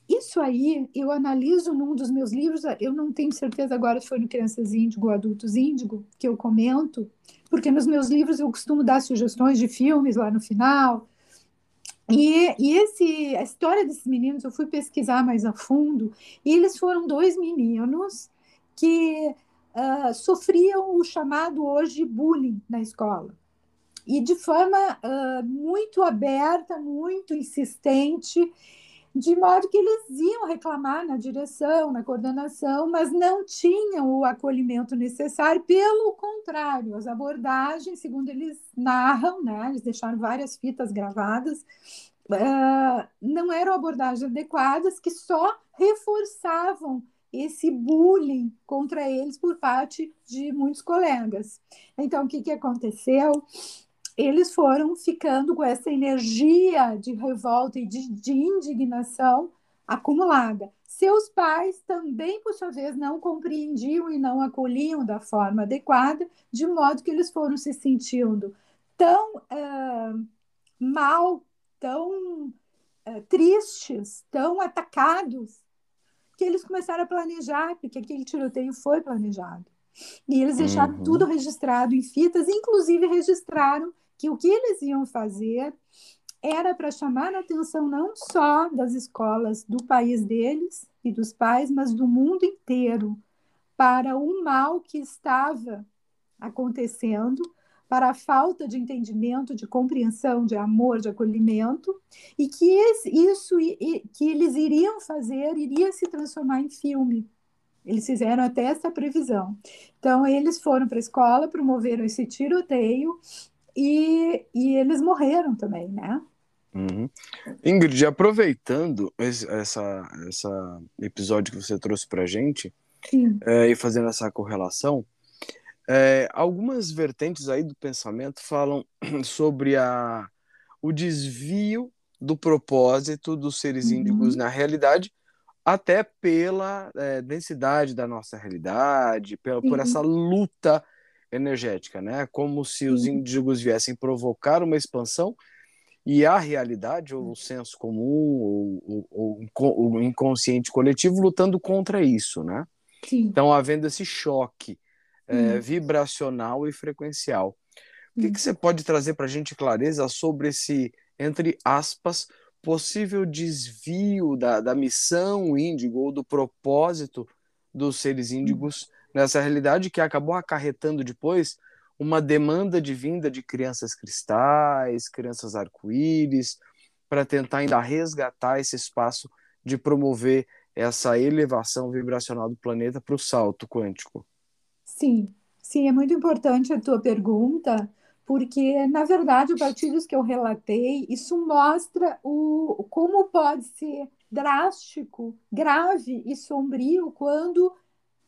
isso aí eu analiso num dos meus livros, eu não tenho certeza agora se foi no Crianças Índigo ou Adultos Índigo, que eu comento, porque nos meus livros eu costumo dar sugestões de filmes lá no final, e, e esse, a história desses meninos, eu fui pesquisar mais a fundo, e eles foram dois meninos que uh, sofriam o chamado hoje bullying na escola. E de forma uh, muito aberta, muito insistente, de modo que eles iam reclamar na direção, na coordenação, mas não tinham o acolhimento necessário, pelo contrário, as abordagens, segundo eles narram, né, eles deixaram várias fitas gravadas, uh, não eram abordagens adequadas, que só reforçavam esse bullying contra eles por parte de muitos colegas. Então, o que, que aconteceu? Eles foram ficando com essa energia de revolta e de, de indignação acumulada, seus pais também, por sua vez, não compreendiam e não acolhiam da forma adequada, de modo que eles foram se sentindo tão uh, mal, tão uh, tristes, tão atacados, que eles começaram a planejar, porque aquele tiroteio foi planejado. E eles deixaram uhum. tudo registrado em fitas, inclusive registraram que o que eles iam fazer era para chamar a atenção não só das escolas do país deles e dos pais, mas do mundo inteiro para o mal que estava acontecendo, para a falta de entendimento, de compreensão, de amor, de acolhimento, e que isso que eles iriam fazer iria se transformar em filme. Eles fizeram até essa previsão. Então, eles foram para a escola, promoveram esse tiroteio e, e eles morreram também, né? Uhum. Ingrid, aproveitando esse essa, essa episódio que você trouxe para gente é, e fazendo essa correlação, é, algumas vertentes aí do pensamento falam [clears throat] sobre a, o desvio do propósito dos seres uhum. índigos na realidade, até pela é, densidade da nossa realidade, pela, por essa luta energética, né? Como se os índigos viessem provocar uma expansão e a realidade, ou o senso comum, ou, o inconsciente coletivo lutando contra isso, né? Sim. Então, havendo esse choque é, vibracional e frequencial. O que, que você pode trazer para a gente clareza sobre esse, entre aspas, possível desvio da, da missão índigo ou do propósito dos seres índigos nessa realidade que acabou acarretando depois uma demanda de vinda de crianças cristais, crianças arco-íris, para tentar ainda resgatar esse espaço de promover essa elevação vibracional do planeta para o salto quântico. Sim, sim, é muito importante a tua pergunta, porque, na verdade, a partir que eu relatei, isso mostra o, como pode ser drástico, grave e sombrio quando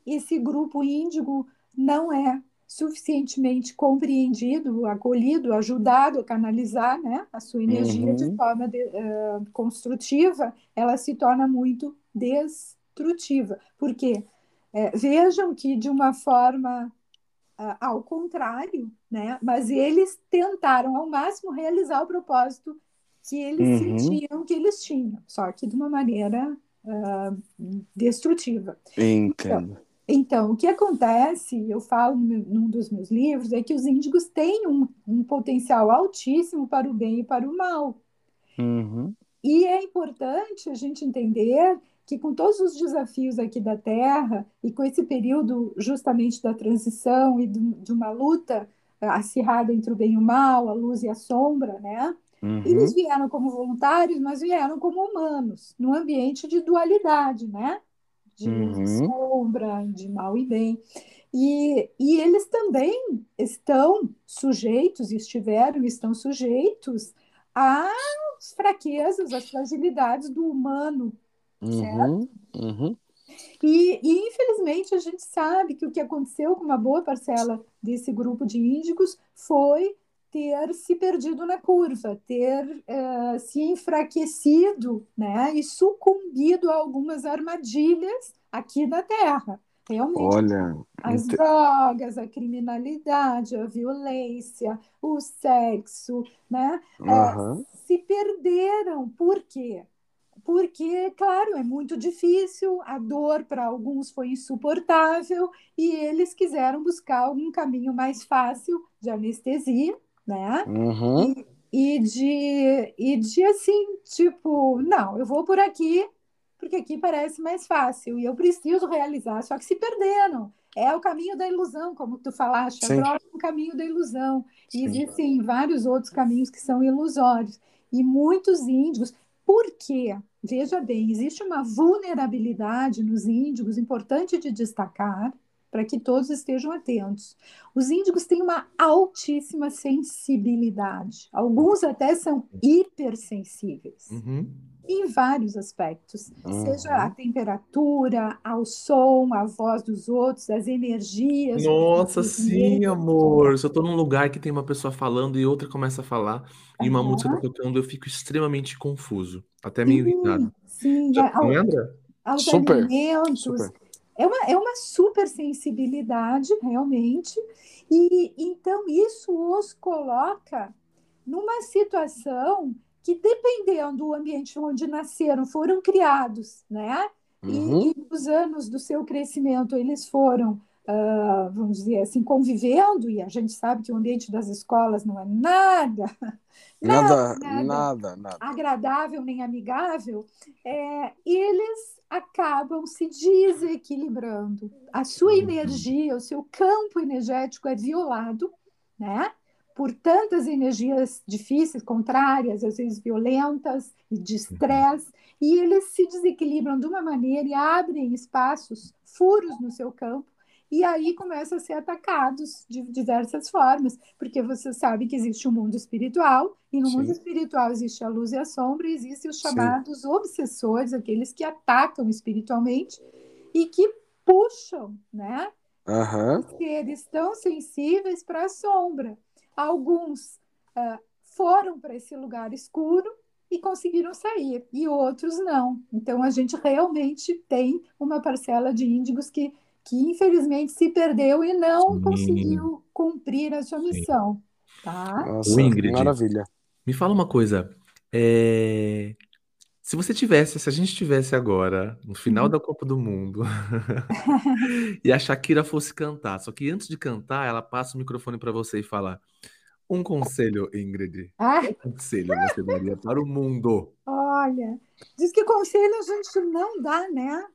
esse grupo índigo não é suficientemente compreendido, acolhido, ajudado a canalizar né, a sua energia uhum. de forma de, uh, construtiva, ela se torna muito destrutiva. Por quê? É, vejam que, de uma forma uh, ao contrário, né, mas eles tentaram ao máximo realizar o propósito que eles uhum. sentiam que eles tinham, só que de uma maneira uh, destrutiva. Entendo. Então, então, o que acontece, eu falo num dos meus livros, é que os índigos têm um, um potencial altíssimo para o bem e para o mal. Uhum. E é importante a gente entender que, com todos os desafios aqui da Terra, e com esse período justamente da transição e do, de uma luta acirrada entre o bem e o mal, a luz e a sombra, né? Uhum. Eles vieram como voluntários, mas vieram como humanos, num ambiente de dualidade, né? De uhum. sombra, de mal e bem. E, e eles também estão sujeitos, estiveram e estão sujeitos às fraquezas, às fragilidades do humano, uhum. certo? Uhum. E, e, infelizmente, a gente sabe que o que aconteceu com uma boa parcela desse grupo de índigos foi ter se perdido na curva, ter uh, se enfraquecido né, e sucumbido a algumas armadilhas aqui da Terra. Realmente, Olha, as ent... drogas, a criminalidade, a violência, o sexo, né, uhum. uh, se perderam. Por quê? Porque, claro, é muito difícil, a dor para alguns foi insuportável e eles quiseram buscar algum caminho mais fácil de anestesia né? Uhum. E, e, de, e de assim, tipo, não, eu vou por aqui, porque aqui parece mais fácil, e eu preciso realizar, só que se perderam. É o caminho da ilusão, como tu falaste, a o caminho da ilusão. E existem vários outros caminhos que são ilusórios. E muitos índigos, por quê? Veja bem, existe uma vulnerabilidade nos índigos, importante de destacar, para que todos estejam atentos. Os índigos têm uma altíssima sensibilidade, alguns até são hipersensíveis. Uhum. Em vários aspectos, uhum. seja a temperatura, ao som, a voz dos outros, as energias. Nossa, sim, amor. Se eu estou num lugar que tem uma pessoa falando e outra começa a falar, e uma uhum. música tocando, eu fico extremamente confuso, até meio irritado. Sim, Já, é, lembra? aos super, alimentos. Super. É, uma, é uma super sensibilidade, realmente. E então isso os coloca numa situação que, dependendo do ambiente onde nasceram, foram criados, né? Uhum. E, e os anos do seu crescimento eles foram uh, vamos dizer assim, convivendo, e a gente sabe que o ambiente das escolas não é [laughs] nada, nada, nada, nada, nada. agradável nem amigável, é, eles acabam se desequilibrando. A sua uhum. energia, o seu campo energético é violado, né? por tantas energias difíceis, contrárias, às vezes violentas e de estresse, e eles se desequilibram de uma maneira e abrem espaços, furos no seu campo, e aí começam a ser atacados de diversas formas, porque você sabe que existe um mundo espiritual, e no Sim. mundo espiritual existe a luz e a sombra, e existem os chamados Sim. obsessores, aqueles que atacam espiritualmente e que puxam, né? Uhum. Seres tão sensíveis para a sombra. Alguns uh, foram para esse lugar escuro e conseguiram sair, e outros não. Então a gente realmente tem uma parcela de índigos que que infelizmente se perdeu e não Sim. conseguiu cumprir a sua missão. Tá? Nossa, Ingrid, maravilha. Me fala uma coisa. É... Se você tivesse, se a gente tivesse agora, no final uhum. da Copa do Mundo, [laughs] e a Shakira fosse cantar, só que antes de cantar, ela passa o microfone para você e fala: Um conselho, Ingrid. Ah. Um conselho você daria para o mundo? Olha, diz que conselho a gente não dá, né?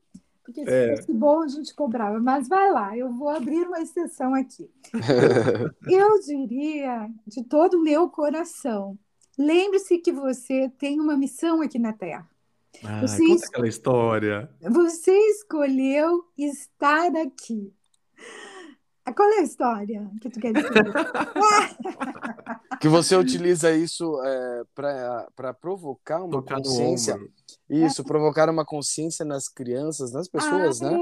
Porque se é. fosse bom a gente cobrava. Mas vai lá, eu vou abrir uma exceção aqui. [laughs] eu diria, de todo o meu coração, lembre-se que você tem uma missão aqui na Terra. Ah, você conta aquela história. Você escolheu estar aqui. Qual é a história que tu quer dizer? [laughs] que você utiliza isso é, para provocar uma Tocar consciência. Isso, provocar uma consciência nas crianças, nas pessoas, ah, né?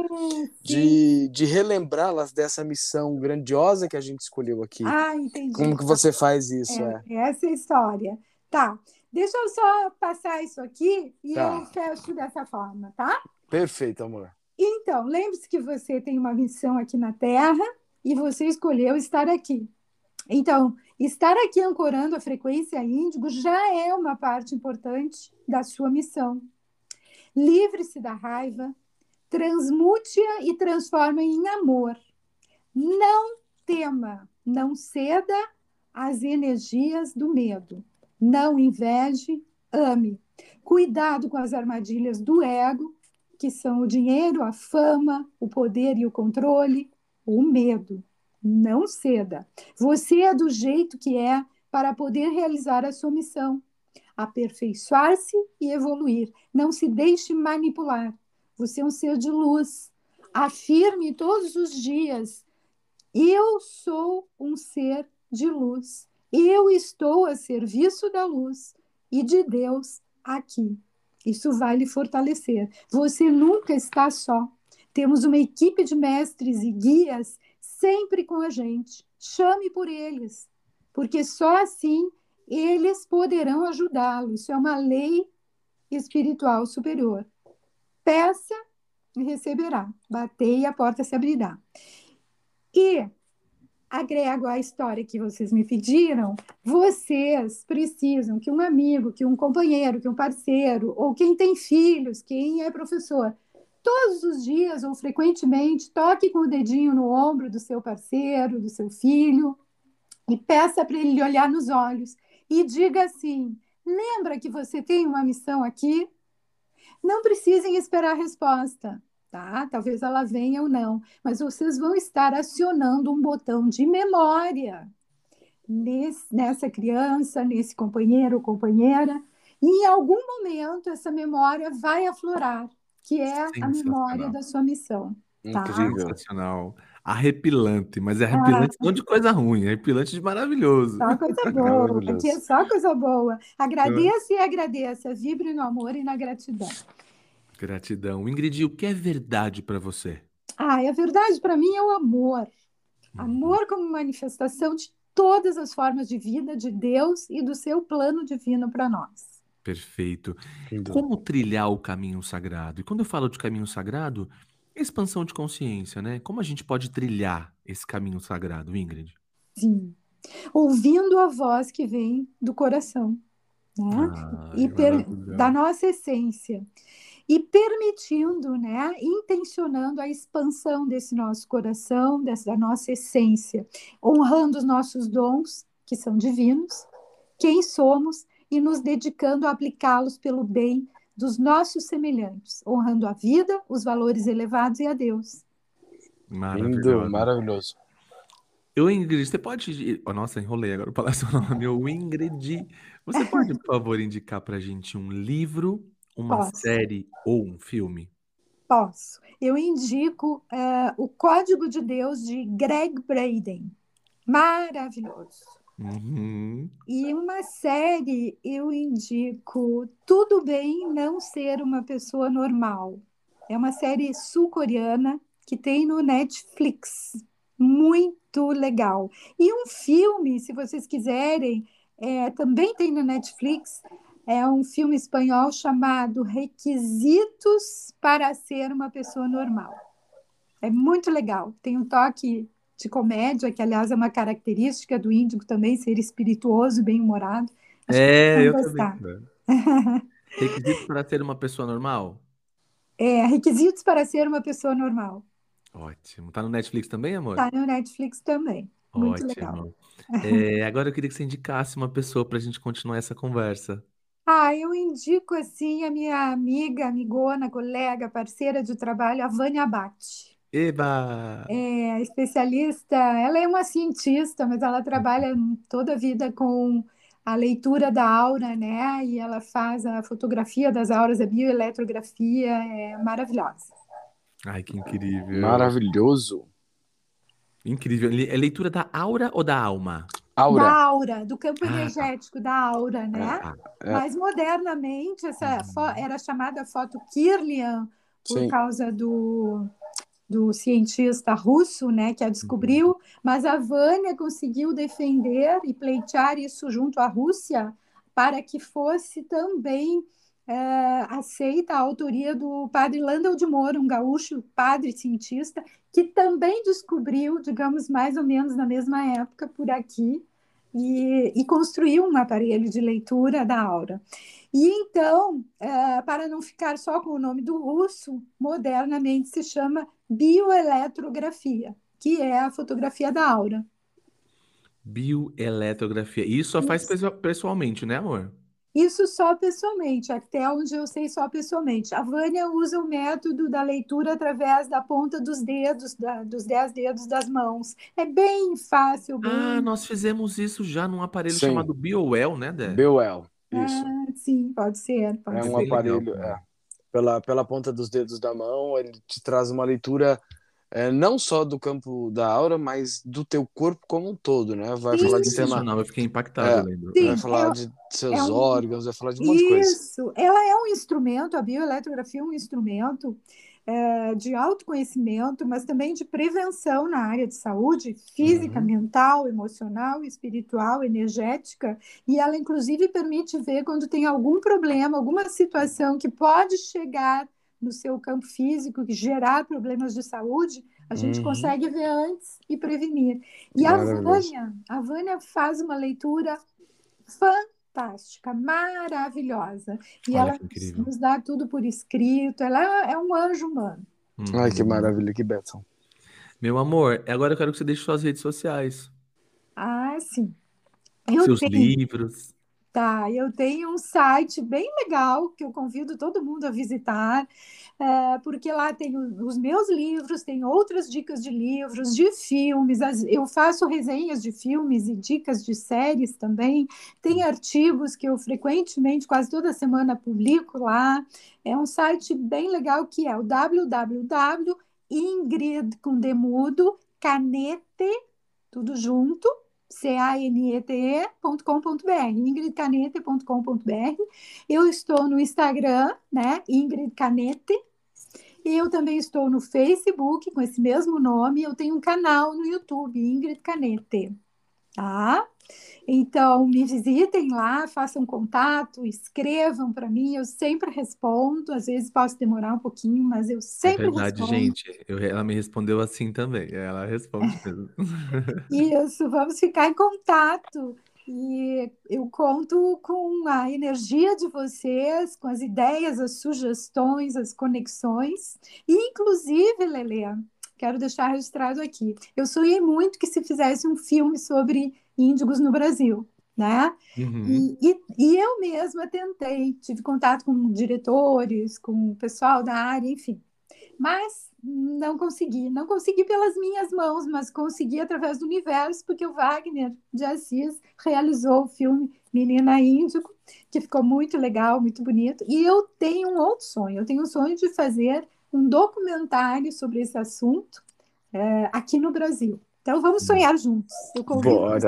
De, de relembrá-las dessa missão grandiosa que a gente escolheu aqui. Ah, entendi. Como que você faz isso? É, é. Essa é a história. Tá. Deixa eu só passar isso aqui e tá. eu fecho dessa forma, tá? Perfeito, amor. Então, lembre-se que você tem uma missão aqui na Terra e você escolheu estar aqui. Então, estar aqui ancorando a frequência índigo já é uma parte importante da sua missão. Livre-se da raiva, transmute-a e transforma em amor. Não tema, não ceda às energias do medo. Não inveje, ame. Cuidado com as armadilhas do ego, que são o dinheiro, a fama, o poder e o controle, o medo. Não ceda. Você é do jeito que é para poder realizar a sua missão aperfeiçoar-se e evoluir. Não se deixe manipular. Você é um ser de luz. Afirme todos os dias: eu sou um ser de luz. Eu estou a serviço da luz e de Deus aqui. Isso vai lhe fortalecer. Você nunca está só. Temos uma equipe de mestres e guias sempre com a gente. Chame por eles, porque só assim eles poderão ajudá-lo. Isso é uma lei espiritual superior. Peça e receberá. Batei e a porta se abrirá. E agrego à história que vocês me pediram, vocês precisam que um amigo, que um companheiro, que um parceiro, ou quem tem filhos, quem é professor, todos os dias ou frequentemente toque com o dedinho no ombro do seu parceiro, do seu filho, e peça para ele olhar nos olhos e diga assim: lembra que você tem uma missão aqui? Não precisem esperar a resposta, tá? Talvez ela venha ou não, mas vocês vão estar acionando um botão de memória nesse, nessa criança, nesse companheiro ou companheira, e em algum momento essa memória vai aflorar, que é a memória da sua missão. Tá? Incrível. Sensacional arrepilante, mas é arrepilante ah. não de coisa ruim, é arrepilante de maravilhoso. Só coisa [laughs] boa, aqui é só coisa boa. Agradeça é. e agradeça, vibre no amor e na gratidão. Gratidão. Ingrid, o que é verdade para você? Ah, a verdade para mim é o amor. Uhum. Amor como manifestação de todas as formas de vida de Deus e do seu plano divino para nós. Perfeito. Como trilhar o caminho sagrado? E quando eu falo de caminho sagrado, expansão de consciência, né? Como a gente pode trilhar esse caminho sagrado, Ingrid? Sim. Ouvindo a voz que vem do coração, né? Ai, e per... da nossa essência. E permitindo, né, intencionando a expansão desse nosso coração, dessa nossa essência, honrando os nossos dons, que são divinos, quem somos e nos dedicando a aplicá-los pelo bem dos nossos semelhantes, honrando a vida, os valores elevados e a Deus. Lindo, maravilhoso. Eu, Ingrid, você pode. Oh, nossa, enrolei agora para falar seu nome. Eu, Ingrid, você pode, por favor, indicar para a gente um livro, uma Posso. série ou um filme? Posso. Eu indico uh, O Código de Deus de Greg Braden. Maravilhoso. Uhum. E uma série eu indico Tudo Bem Não Ser Uma Pessoa Normal. É uma série sul-coreana que tem no Netflix. Muito legal. E um filme, se vocês quiserem, é, também tem no Netflix. É um filme espanhol chamado Requisitos para Ser uma Pessoa Normal. É muito legal. Tem um toque de comédia, que aliás é uma característica do índigo também, ser espirituoso, bem-humorado. É, eu gostar. também. [laughs] requisitos para ser uma pessoa normal? É, requisitos para ser uma pessoa normal. Ótimo. Tá no Netflix também, amor? Tá no Netflix também. Muito Ótimo. legal. É, agora eu queria que você indicasse uma pessoa para a gente continuar essa conversa. Ah, eu indico assim a minha amiga, amigona, colega, parceira de trabalho, a Vânia Abate. Eba! É especialista, ela é uma cientista, mas ela trabalha toda a vida com a leitura da aura, né? E ela faz a fotografia das auras, a bioeletrografia, é maravilhosa. Ai, que incrível. Maravilhoso. Incrível. É leitura da aura ou da alma? Aura. Da aura, do campo ah, tá. energético da aura, né? Ah, é. Mas modernamente essa uhum. era chamada foto Kirlian por Sim. causa do do cientista russo, né, que a descobriu, uhum. mas a Vânia conseguiu defender e pleitear isso junto à Rússia para que fosse também é, aceita a autoria do padre Landel de Moura, um gaúcho padre cientista, que também descobriu, digamos, mais ou menos na mesma época por aqui, e, e construiu um aparelho de leitura da aura. E então, é, para não ficar só com o nome do russo, modernamente se chama bioeletrografia, que é a fotografia da aura. Bioeletrografia. Isso só faz pessoalmente, né, amor? Isso só pessoalmente, até onde eu sei só pessoalmente. A Vânia usa o método da leitura através da ponta dos dedos, da, dos dez dedos das mãos. É bem fácil. Bem... Ah, nós fizemos isso já num aparelho sim. chamado BioWell, né, Dé? BioWell, isso. Ah, sim, pode ser. Pode é ser. um aparelho, é, pela, pela ponta dos dedos da mão, ele te traz uma leitura é, não só do campo da aura, mas do teu corpo como um todo, né? Vai Sim. falar de tema. Eu fiquei impactado, é, Sim, vai falar é, de seus é um... órgãos, vai falar de um monte de coisa. Isso, ela é um instrumento, a bioeletrografia é um instrumento é, de autoconhecimento, mas também de prevenção na área de saúde física, uhum. mental, emocional, espiritual, energética, e ela inclusive permite ver quando tem algum problema, alguma situação que pode chegar no seu campo físico, que gerar problemas de saúde, a gente uhum. consegue ver antes e prevenir. E a Vânia, a Vânia faz uma leitura fantástica, maravilhosa. E Olha ela nos dá tudo por escrito. Ela é um anjo humano. Uhum. Ai, que maravilha, que Betson. Meu amor, agora eu quero que você deixe suas redes sociais. Ah, sim. Eu Seus tenho... livros. Tá, eu tenho um site bem legal que eu convido todo mundo a visitar, é, porque lá tem os meus livros, tem outras dicas de livros, de filmes, eu faço resenhas de filmes e dicas de séries também, tem artigos que eu frequentemente, quase toda semana, publico lá. É um site bem legal que é o www.ingrid com demudo, canete, tudo junto, canete.com.br, ingridcanete.com.br. Eu estou no Instagram, né, Ingrid Canete. E eu também estou no Facebook com esse mesmo nome. Eu tenho um canal no YouTube, Ingrid Canete. tá? Então, me visitem lá, façam contato, escrevam para mim, eu sempre respondo. Às vezes posso demorar um pouquinho, mas eu é sempre é verdade, respondo. gente. Eu, ela me respondeu assim também. Ela responde mesmo. [laughs] Isso, vamos ficar em contato. E eu conto com a energia de vocês, com as ideias, as sugestões, as conexões. E, inclusive, Lele, quero deixar registrado aqui. Eu sonhei muito que se fizesse um filme sobre índigos no Brasil, né? Uhum. E, e, e, eu mesma tentei, tive contato com diretores, com o pessoal da área, enfim. Mas não consegui, não consegui pelas minhas mãos, mas consegui através do universo, porque o Wagner de Assis realizou o filme Menina Índico, que ficou muito legal, muito bonito. E eu tenho um outro sonho, eu tenho o sonho de fazer um documentário sobre esse assunto é, aqui no Brasil. Então vamos sonhar juntos. Eu Bora.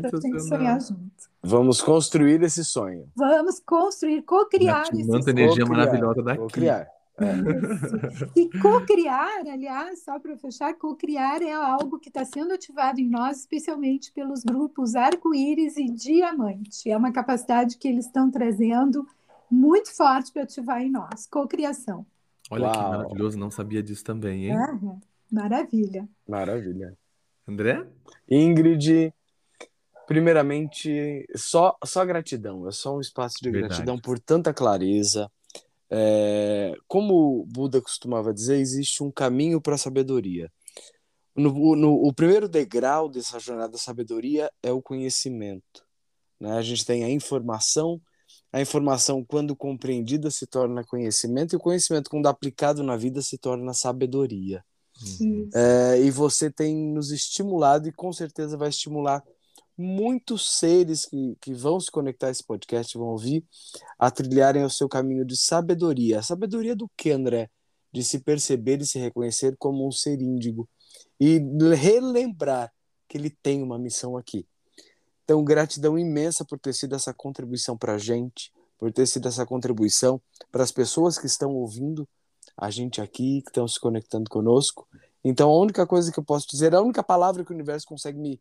para sonhar juntos. Vamos construir esse sonho. Vamos construir, co-criar esse sonho. energia maravilhosa daqui. Co-criar. É. E co-criar, aliás, só para fechar, co-criar é algo que está sendo ativado em nós, especialmente pelos grupos arco-íris e diamante. É uma capacidade que eles estão trazendo muito forte para ativar em nós. Co-criação. Olha Uau. que maravilhoso, não sabia disso também, hein? Uhum. Maravilha. Maravilha. André? Ingrid, primeiramente, só, só gratidão. É só um espaço de Verdade. gratidão por tanta clareza. É, como Buda costumava dizer, existe um caminho para a sabedoria. No, no, o primeiro degrau dessa jornada da sabedoria é o conhecimento. Né? A gente tem a informação, a informação, quando compreendida, se torna conhecimento, e o conhecimento, quando aplicado na vida, se torna sabedoria. É, e você tem nos estimulado e com certeza vai estimular muitos seres que, que vão se conectar a esse podcast, vão ouvir, a trilharem o seu caminho de sabedoria. A sabedoria do que, André? De se perceber e se reconhecer como um ser índigo e relembrar que ele tem uma missão aqui. Então, gratidão imensa por ter sido essa contribuição para a gente, por ter sido essa contribuição para as pessoas que estão ouvindo a gente aqui, que estão se conectando conosco. Então, a única coisa que eu posso dizer, a única palavra que o universo consegue me,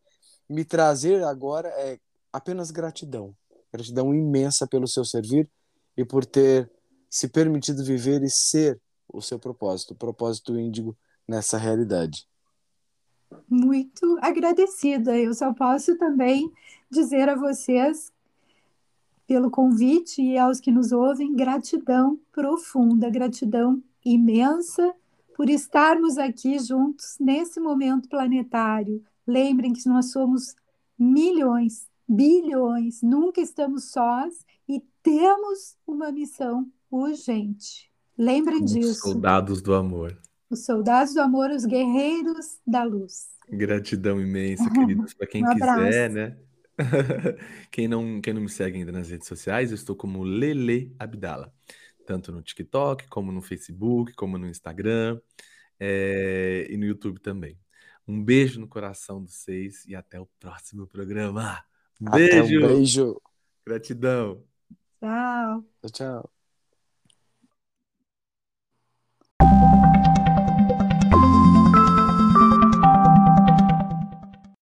me trazer agora é apenas gratidão. Gratidão imensa pelo seu servir e por ter se permitido viver e ser o seu propósito, o propósito índigo nessa realidade. Muito agradecida. Eu só posso também dizer a vocês, pelo convite e aos que nos ouvem, gratidão profunda, gratidão imensa por estarmos aqui juntos nesse momento planetário. Lembrem que nós somos milhões, bilhões, nunca estamos sós e temos uma missão urgente. Lembrem os disso. Soldados do amor. Os soldados do amor, os guerreiros da luz. Gratidão imensa, queridos, para quem [laughs] um quiser, né? [laughs] quem, não, quem não me segue ainda nas redes sociais, eu estou como Lele Abdala tanto no TikTok, como no Facebook, como no Instagram é, e no YouTube também. Um beijo no coração de vocês e até o próximo programa. Um beijo. Um beijo. Gratidão. Tchau. Tchau.